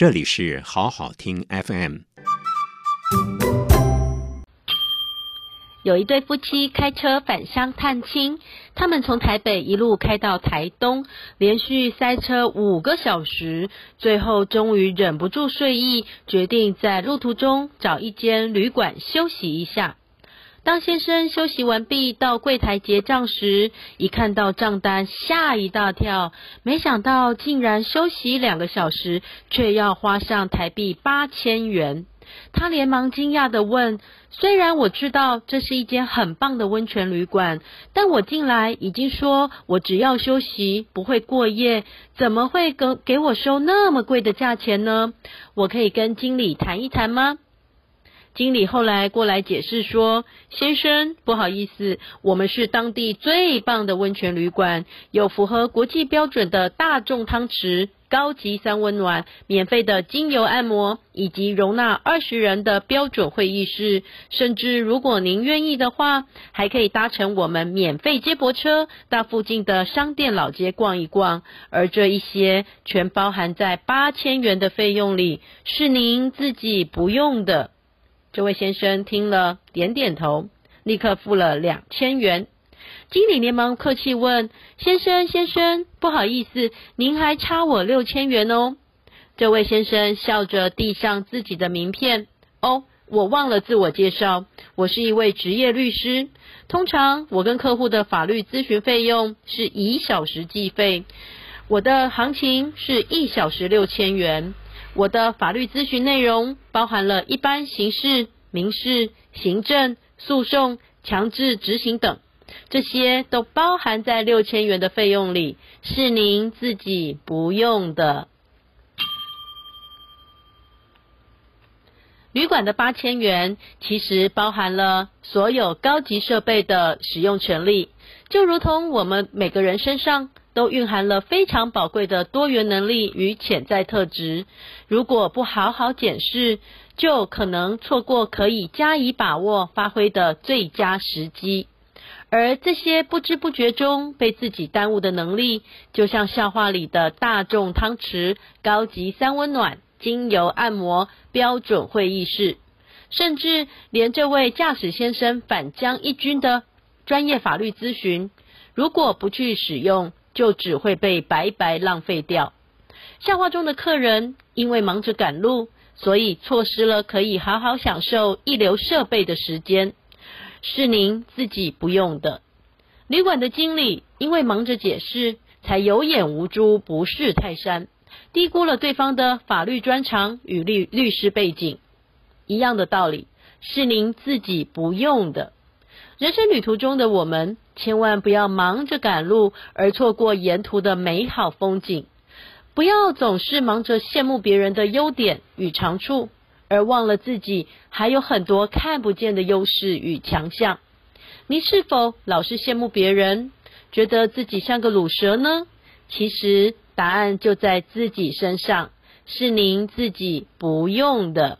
这里是好好听 FM。有一对夫妻开车返乡探亲，他们从台北一路开到台东，连续塞车五个小时，最后终于忍不住睡意，决定在路途中找一间旅馆休息一下。当先生休息完毕到柜台结账时，一看到账单吓一大跳，没想到竟然休息两个小时，却要花上台币八千元。他连忙惊讶地问：“虽然我知道这是一间很棒的温泉旅馆，但我进来已经说我只要休息，不会过夜，怎么会给给我收那么贵的价钱呢？我可以跟经理谈一谈吗？”经理后来过来解释说：“先生，不好意思，我们是当地最棒的温泉旅馆，有符合国际标准的大众汤池、高级三温暖、免费的精油按摩，以及容纳二十人的标准会议室。甚至如果您愿意的话，还可以搭乘我们免费接驳车到附近的商店老街逛一逛。而这一些全包含在八千元的费用里，是您自己不用的。”这位先生听了，点点头，立刻付了两千元。经理连忙客气问：“先生，先生，不好意思，您还差我六千元哦。”这位先生笑着递上自己的名片：“哦，我忘了自我介绍，我是一位职业律师。通常我跟客户的法律咨询费用是以小时计费，我的行情是一小时六千元。”我的法律咨询内容包含了一般刑事、民事、行政、诉讼、强制执行等，这些都包含在六千元的费用里，是您自己不用的。旅馆的八千元其实包含了所有高级设备的使用权利，就如同我们每个人身上。都蕴含了非常宝贵的多元能力与潜在特质，如果不好好检视，就可能错过可以加以把握发挥的最佳时机。而这些不知不觉中被自己耽误的能力，就像笑话里的大众汤匙、高级三温暖、精油按摩、标准会议室，甚至连这位驾驶先生反将一军的专业法律咨询，如果不去使用，就只会被白白浪费掉。笑话中的客人因为忙着赶路，所以错失了可以好好享受一流设备的时间，是您自己不用的。旅馆的经理因为忙着解释，才有眼无珠，不识泰山，低估了对方的法律专长与律律师背景。一样的道理，是您自己不用的。人生旅途中的我们，千万不要忙着赶路而错过沿途的美好风景，不要总是忙着羡慕别人的优点与长处，而忘了自己还有很多看不见的优势与强项。你是否老是羡慕别人，觉得自己像个卤蛇呢？其实答案就在自己身上，是您自己不用的。